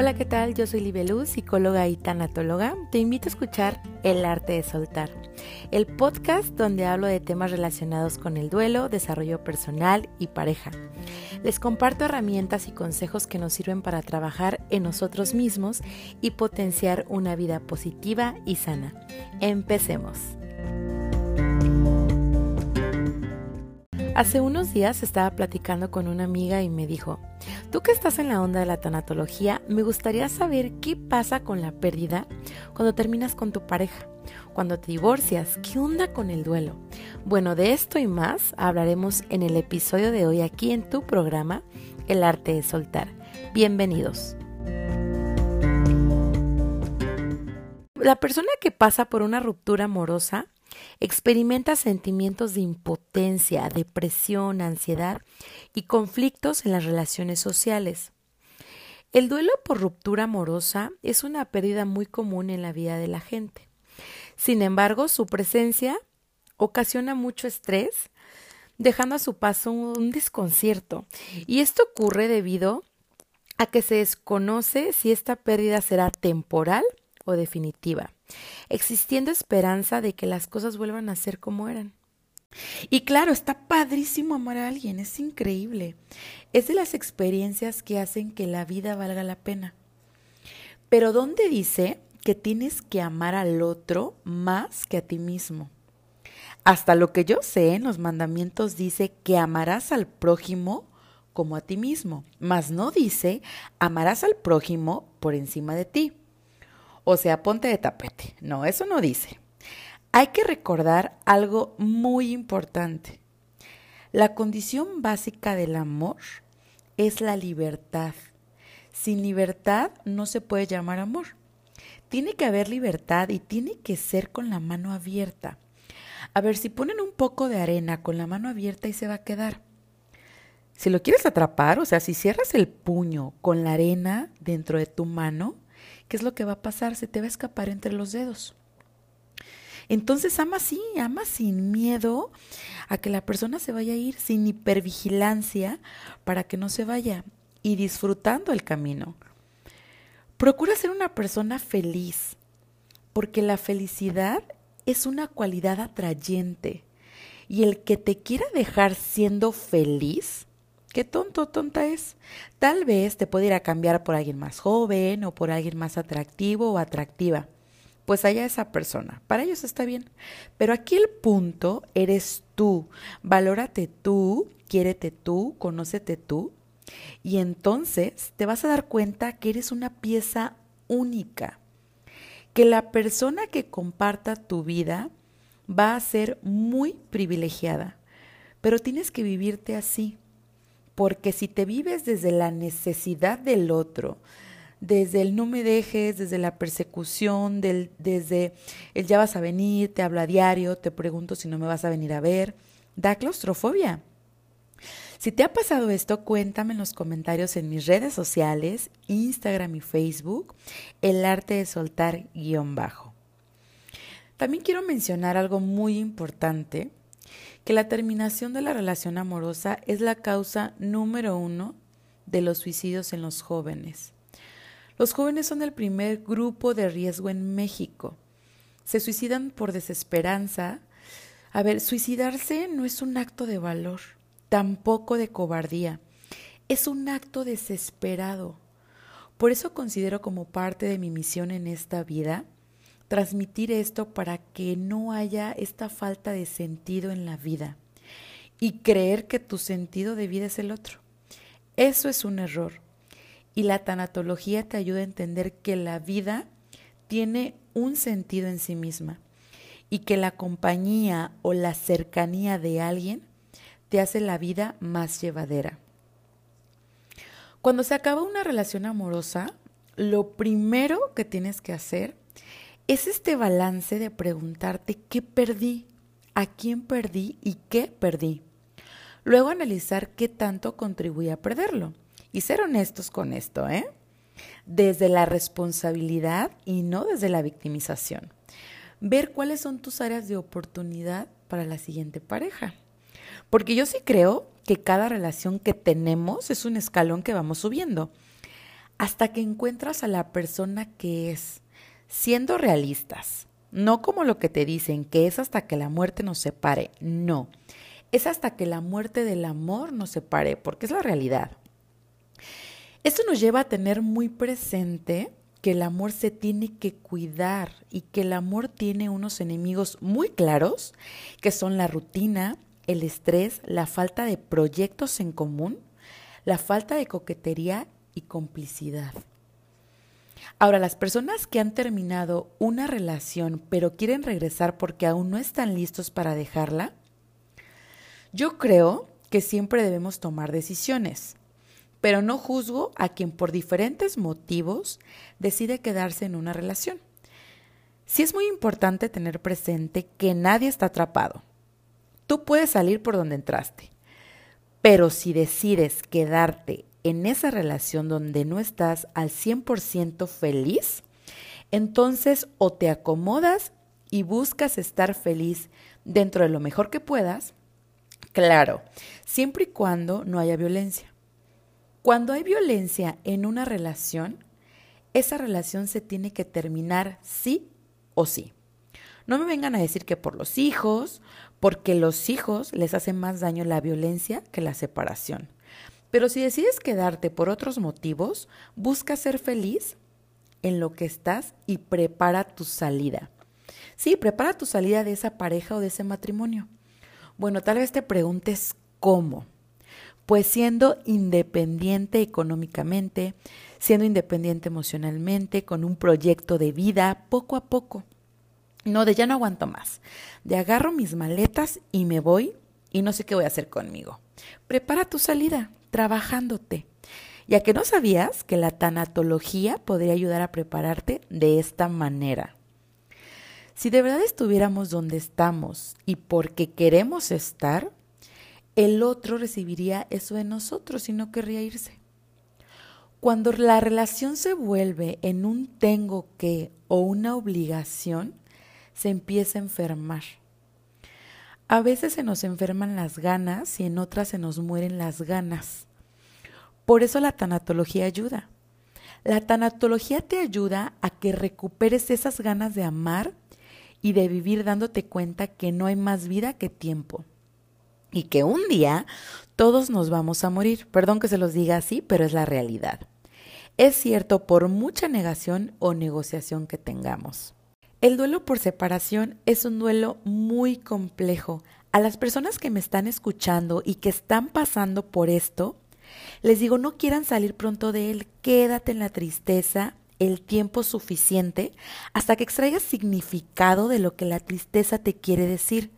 Hola, ¿qué tal? Yo soy Libeluz, psicóloga y tanatóloga. Te invito a escuchar El arte de soltar, el podcast donde hablo de temas relacionados con el duelo, desarrollo personal y pareja. Les comparto herramientas y consejos que nos sirven para trabajar en nosotros mismos y potenciar una vida positiva y sana. Empecemos. Hace unos días estaba platicando con una amiga y me dijo, tú que estás en la onda de la tanatología, me gustaría saber qué pasa con la pérdida cuando terminas con tu pareja, cuando te divorcias, qué onda con el duelo. Bueno, de esto y más hablaremos en el episodio de hoy aquí en tu programa, El arte de soltar. Bienvenidos. La persona que pasa por una ruptura amorosa Experimenta sentimientos de impotencia, depresión, ansiedad y conflictos en las relaciones sociales. El duelo por ruptura amorosa es una pérdida muy común en la vida de la gente. Sin embargo, su presencia ocasiona mucho estrés, dejando a su paso un desconcierto. Y esto ocurre debido a que se desconoce si esta pérdida será temporal o definitiva existiendo esperanza de que las cosas vuelvan a ser como eran. Y claro, está padrísimo amar a alguien, es increíble. Es de las experiencias que hacen que la vida valga la pena. Pero ¿dónde dice que tienes que amar al otro más que a ti mismo? Hasta lo que yo sé en los mandamientos dice que amarás al prójimo como a ti mismo, mas no dice amarás al prójimo por encima de ti. O sea, ponte de tapete. No, eso no dice. Hay que recordar algo muy importante. La condición básica del amor es la libertad. Sin libertad no se puede llamar amor. Tiene que haber libertad y tiene que ser con la mano abierta. A ver, si ponen un poco de arena con la mano abierta y se va a quedar. Si lo quieres atrapar, o sea, si cierras el puño con la arena dentro de tu mano, ¿qué es lo que va a pasar? Se te va a escapar entre los dedos. Entonces ama así, ama sin miedo a que la persona se vaya a ir, sin hipervigilancia para que no se vaya y disfrutando el camino. Procura ser una persona feliz, porque la felicidad es una cualidad atrayente y el que te quiera dejar siendo feliz Qué tonto, tonta es. Tal vez te puede ir a cambiar por alguien más joven o por alguien más atractivo o atractiva. Pues allá esa persona. Para ellos está bien. Pero aquí el punto eres tú. Valórate tú, quiérete tú, conócete tú. Y entonces te vas a dar cuenta que eres una pieza única. Que la persona que comparta tu vida va a ser muy privilegiada. Pero tienes que vivirte así porque si te vives desde la necesidad del otro, desde el no me dejes, desde la persecución, desde el ya vas a venir, te hablo a diario, te pregunto si no me vas a venir a ver, da claustrofobia. Si te ha pasado esto, cuéntame en los comentarios en mis redes sociales, Instagram y Facebook, el arte de soltar guion bajo. También quiero mencionar algo muy importante que la terminación de la relación amorosa es la causa número uno de los suicidios en los jóvenes. Los jóvenes son el primer grupo de riesgo en México. Se suicidan por desesperanza. A ver, suicidarse no es un acto de valor, tampoco de cobardía. Es un acto desesperado. Por eso considero como parte de mi misión en esta vida transmitir esto para que no haya esta falta de sentido en la vida y creer que tu sentido de vida es el otro. Eso es un error. Y la tanatología te ayuda a entender que la vida tiene un sentido en sí misma y que la compañía o la cercanía de alguien te hace la vida más llevadera. Cuando se acaba una relación amorosa, lo primero que tienes que hacer es este balance de preguntarte qué perdí, a quién perdí y qué perdí. Luego analizar qué tanto contribuí a perderlo. Y ser honestos con esto, ¿eh? Desde la responsabilidad y no desde la victimización. Ver cuáles son tus áreas de oportunidad para la siguiente pareja. Porque yo sí creo que cada relación que tenemos es un escalón que vamos subiendo. hasta que encuentras a la persona que es, siendo realistas, no como lo que te dicen, que es hasta que la muerte nos separe, no, es hasta que la muerte del amor nos separe, porque es la realidad. Esto nos lleva a tener muy presente que el amor se tiene que cuidar y que el amor tiene unos enemigos muy claros, que son la rutina, el estrés, la falta de proyectos en común, la falta de coquetería y complicidad. Ahora, las personas que han terminado una relación pero quieren regresar porque aún no están listos para dejarla, yo creo que siempre debemos tomar decisiones, pero no juzgo a quien por diferentes motivos decide quedarse en una relación. Sí es muy importante tener presente que nadie está atrapado. Tú puedes salir por donde entraste, pero si decides quedarte en esa relación donde no estás al 100% feliz, entonces o te acomodas y buscas estar feliz dentro de lo mejor que puedas, claro, siempre y cuando no haya violencia. Cuando hay violencia en una relación, esa relación se tiene que terminar sí o sí. No me vengan a decir que por los hijos, porque los hijos les hace más daño la violencia que la separación. Pero si decides quedarte por otros motivos, busca ser feliz en lo que estás y prepara tu salida. Sí, prepara tu salida de esa pareja o de ese matrimonio. Bueno, tal vez te preguntes cómo. Pues siendo independiente económicamente, siendo independiente emocionalmente, con un proyecto de vida, poco a poco. No, de ya no aguanto más. De agarro mis maletas y me voy y no sé qué voy a hacer conmigo. Prepara tu salida, trabajándote. Ya que no sabías que la tanatología podría ayudar a prepararte de esta manera. Si de verdad estuviéramos donde estamos y porque queremos estar, el otro recibiría eso de nosotros y no querría irse. Cuando la relación se vuelve en un tengo que o una obligación, se empieza a enfermar. A veces se nos enferman las ganas y en otras se nos mueren las ganas. Por eso la tanatología ayuda. La tanatología te ayuda a que recuperes esas ganas de amar y de vivir dándote cuenta que no hay más vida que tiempo. Y que un día todos nos vamos a morir. Perdón que se los diga así, pero es la realidad. Es cierto por mucha negación o negociación que tengamos. El duelo por separación es un duelo muy complejo. A las personas que me están escuchando y que están pasando por esto, les digo, no quieran salir pronto de él, quédate en la tristeza el tiempo suficiente hasta que extraigas significado de lo que la tristeza te quiere decir.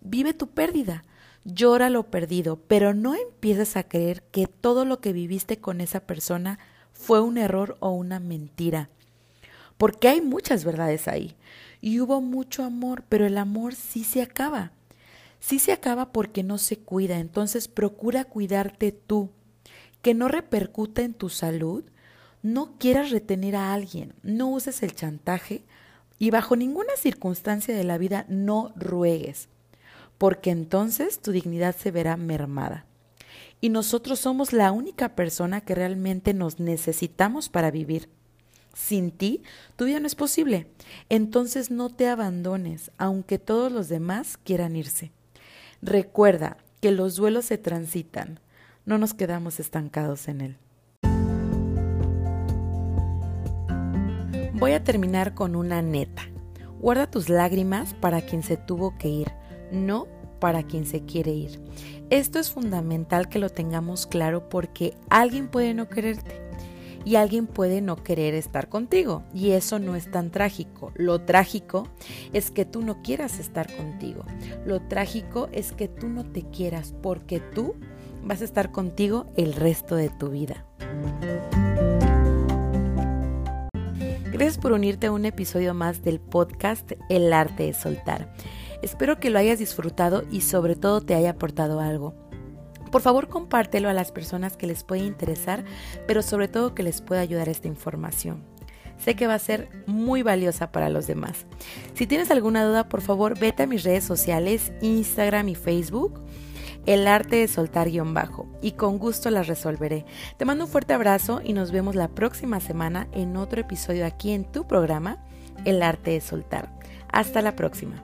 Vive tu pérdida, llora lo perdido, pero no empieces a creer que todo lo que viviste con esa persona fue un error o una mentira porque hay muchas verdades ahí. Y hubo mucho amor, pero el amor sí se acaba. Sí se acaba porque no se cuida, entonces procura cuidarte tú, que no repercuta en tu salud, no quieras retener a alguien, no uses el chantaje y bajo ninguna circunstancia de la vida no ruegues, porque entonces tu dignidad se verá mermada. Y nosotros somos la única persona que realmente nos necesitamos para vivir. Sin ti, tu vida no es posible. Entonces no te abandones, aunque todos los demás quieran irse. Recuerda que los duelos se transitan, no nos quedamos estancados en él. Voy a terminar con una neta. Guarda tus lágrimas para quien se tuvo que ir, no para quien se quiere ir. Esto es fundamental que lo tengamos claro porque alguien puede no quererte y alguien puede no querer estar contigo y eso no es tan trágico. Lo trágico es que tú no quieras estar contigo. Lo trágico es que tú no te quieras porque tú vas a estar contigo el resto de tu vida. Gracias por unirte a un episodio más del podcast El arte de soltar. Espero que lo hayas disfrutado y sobre todo te haya aportado algo. Por favor, compártelo a las personas que les puede interesar, pero sobre todo que les pueda ayudar esta información. Sé que va a ser muy valiosa para los demás. Si tienes alguna duda, por favor, vete a mis redes sociales, Instagram y Facebook. el arte de soltar guion bajo, y con gusto las resolveré. Te mando un fuerte abrazo y nos vemos la próxima semana en otro episodio aquí en tu programa, El arte de soltar. Hasta la próxima.